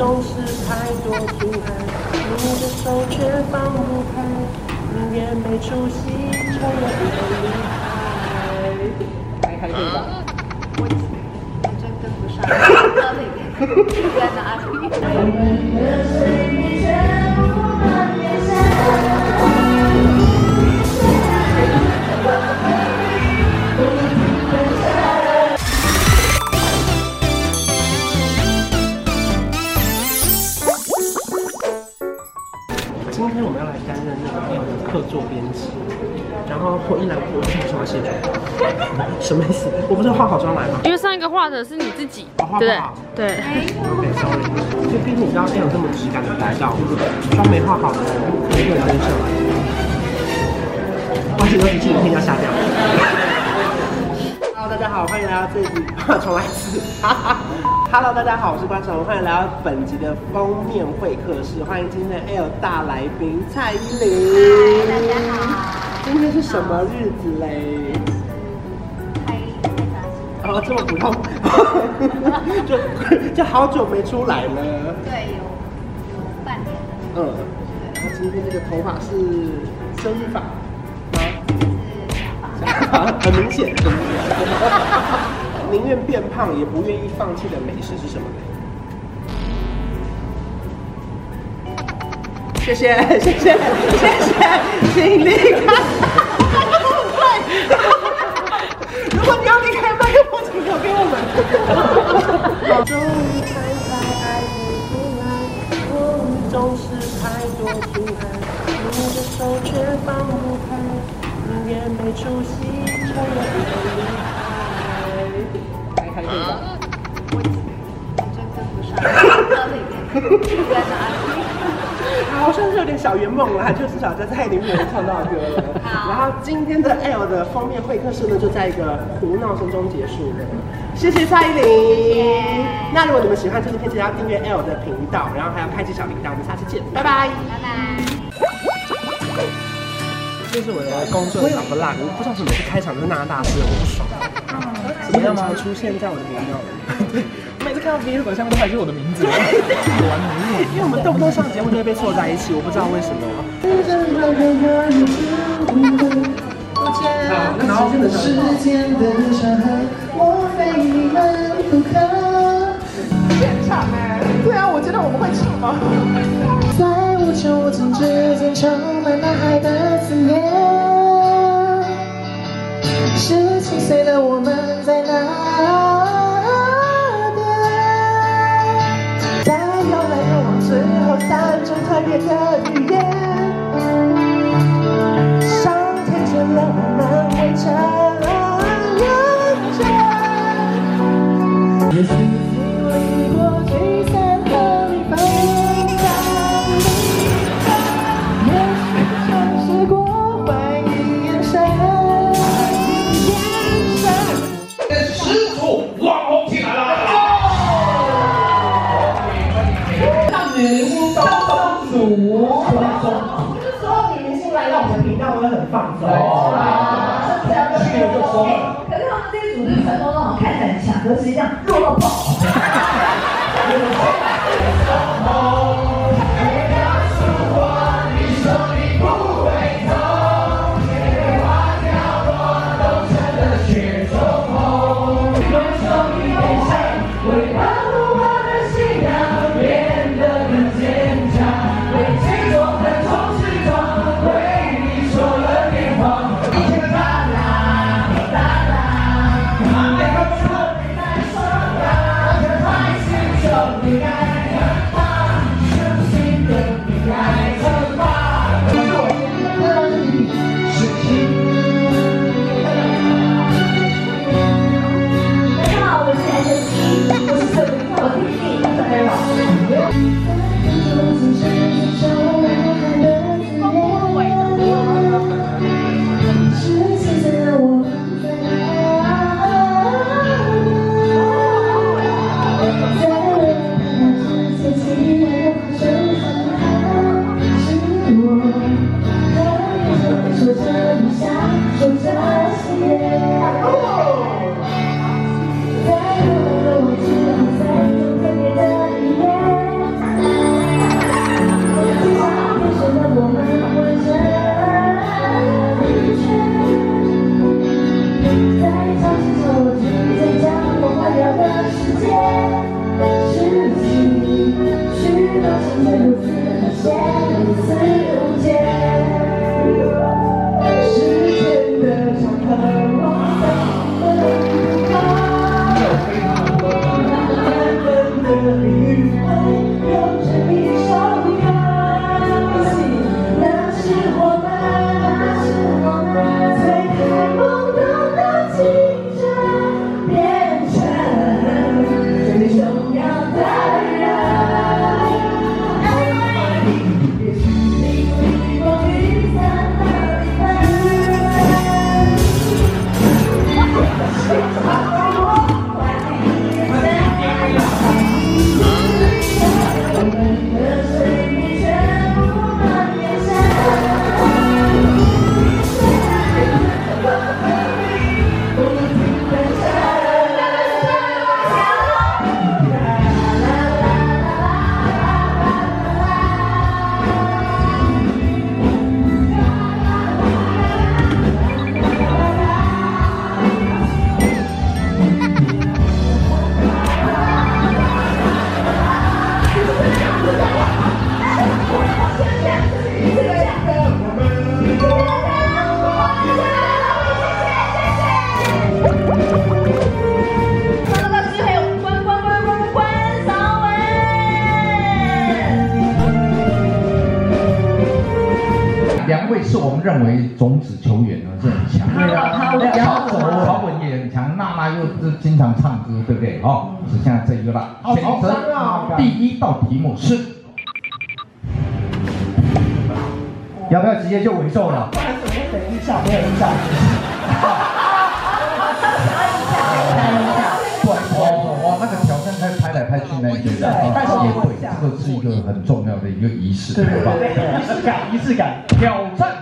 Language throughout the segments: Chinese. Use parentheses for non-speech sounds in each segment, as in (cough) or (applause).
总是太多阻碍，你的手却放不开，宁愿没出息，却也不离开。还还可以吧？我我真跟不上，不知道那边在哪里我不是化好妆来吗？因为上一个画的是你自己，哦、对画不好对。对，sorry，就毕竟你知道 L 这么质感的来到，妆没画好的人，肯定会有点生来。关系都是今天要下掉。Hello，大家好，欢迎来到这一集，重来一次。Hello，大家好，我是关韶文，欢迎来到本集的封面会客室，欢迎今天的 L 大来宾蔡依林。大家好。今天是什么日子嘞？开开杂志。哦，这么普通，(laughs) 就就好久没出来了。对，有有半年了。嗯。然后今天这个头发是生日发吗？是假发。(laughs) 很明显，很明显。宁愿变胖也不愿意放弃的美食是什么呢？谢谢谢谢谢谢，请离开。如果你要离开，麦克风请留给我们。终于才才爱你出来，我总是太多阻碍，你的手却放不开，宁愿没出息，却也不离开。还还可以吧？我我真跟不上，不知道那边在哪里。好像是有点小圆梦了，就至少在蔡依林面前唱到歌了。然后今天的 L 的封面会客室呢，就在一个胡闹声中结束了。谢谢蔡依林。那如果你们喜欢这支片，记得要订阅 L 的频道，然后还要开启小铃铛。我们下次见，拜拜。拜拜。这是我的工作的 vlog，我不知道什么是开场就是那大师，我不爽。怎么样吗？出现在我的频道里。(laughs) 每次看到 vlog 下面都还是我的名字，完美。因为我们动不动上节目就会被凑在一起，我不知道为什么。好，那然后真的是。现场哎，对啊，我觉得我们会唱吗？在无穷无尽之间，充满的思念。会很放松。这样就去了就。可是他们这一组织成功都好像看起来很强，可是实际上弱到爆。大认为种子球员呢是很强，对啊，姚走曹文也很强，娜娜又是经常唱歌，对不对？哦，只剩下这一个了。选择第一道题目是，要不要直接就尾兽了？不然怎么会没有印象。哇，那个挑战拍拍来拍去那一个，但是也对，这个是一个很重要的一个仪式，对吧？仪式感，仪式感，挑战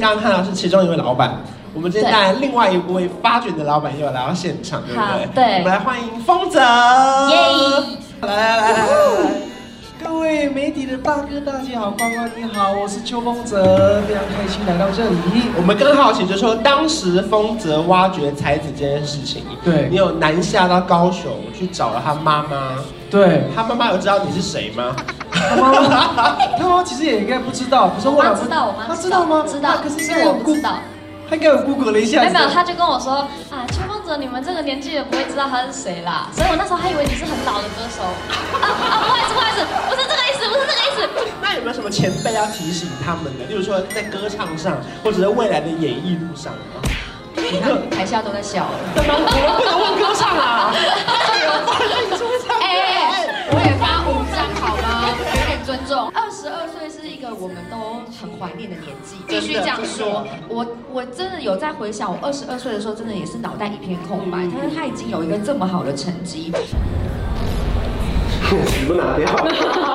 刚刚看到是其中一位老板，我们今天带来另外一位发掘的老板又来到现场，对不对？对。我们来欢迎丰泽。耶！来来来来来，各位媒体的大哥大姐好，关关你好，我是邱丰泽，非常开心来到这里。我们更好奇就是说，当时丰泽挖掘才子这件事情，对你有南下到高雄去找了他妈妈，对他妈妈有知道你是谁吗？他妈妈，他妈妈其实也应该不知道，可是我知道，我妈他知道吗？知道，可是是我不知道。他应该有 Google 了一下，没有，他就跟我说啊，秋风泽，你们这个年纪也不会知道他是谁啦，所以我那时候还以为你是很老的歌手。啊啊，不好意思，不好意思，不是这个意思，不是这个意思。那有没有什么前辈要提醒他们的？例如说在歌唱上，或者在未来的演艺路上吗？你看台下都在笑了。我们不能问歌唱啊！(laughs) (laughs) (laughs) 也发五张好吗？有点尊重。二十二岁是一个我们都很怀念的年纪，必须这样说。我我真的有在回想，我二十二岁的时候，真的也是脑袋一片空白。但是他已经有一个这么好的成绩，(laughs) 你不拿掉。(laughs)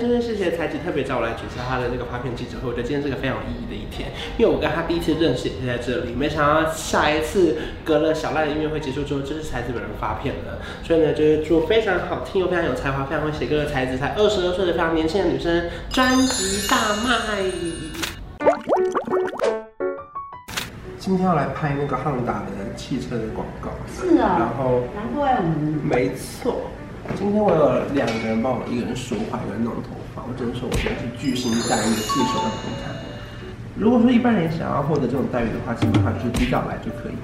反正就是谢谢才子特别找我来主持他的那个发片记者会，我觉得今天是个非常有意义的一天，因为我跟他第一次认识也是在这里，没想到下一次隔了小赖的音乐会结束之后，就是才子本人发片了，所以呢，就是祝非常好听又非常有才华、非常会写歌的才子，才二十二岁的非常年轻的女生，专辑大卖。今天要来拍那个汉达的汽车的广告，是啊，然后难怪我们没错。今天我有两个人帮我，一个人梳化，一个人弄头发。我只能说，我真的是巨星待遇的四手的平台。如果说一般人想要获得这种待遇的话，基本上就是提早来就可以。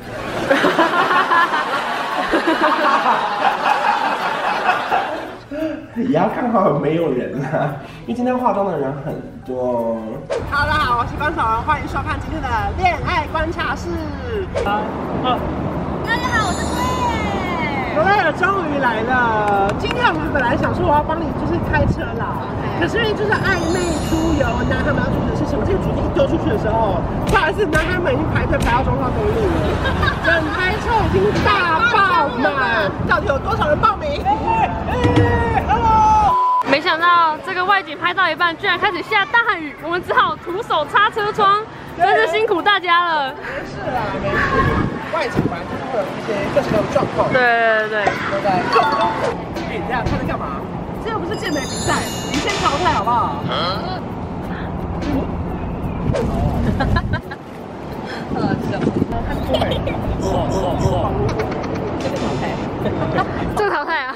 (laughs) 也要看好有没有人啊，因为今天化妆的人很多。Hello，大家好，我是关韶文，欢迎收看今天的恋爱观察室。啊啊！大家好，我是崔。罗莱尔终于来了。今天我们本来想说我要帮你就是开车啦可是就是暧昧出游，男孩们要做的事情，我这个主题一丢出去的时候，不好意思，男孩们已经排队排到中华东路了，(laughs) 整台车已经大爆满，到底有多少人报名？没想到这个外景拍到一半，居然开始下大雨，我们只好徒手擦车窗，真是辛苦大家了。没事啦，没事。外场反正就是会有一些各式各样的状况。对对对对对。对对对你这样他在干嘛？这又不是健美比赛，你先淘汰好不好？啊！哈哈哈哈哈！好笑，太酷了！哈哈哈哈哈！(laughs) 这个淘汰，(laughs) 这个淘汰啊！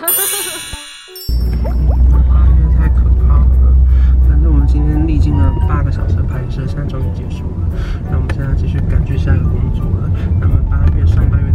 八个小时的拍摄现在终于结束了。那我们现在继续赶去下一个工作了。那么八月上半月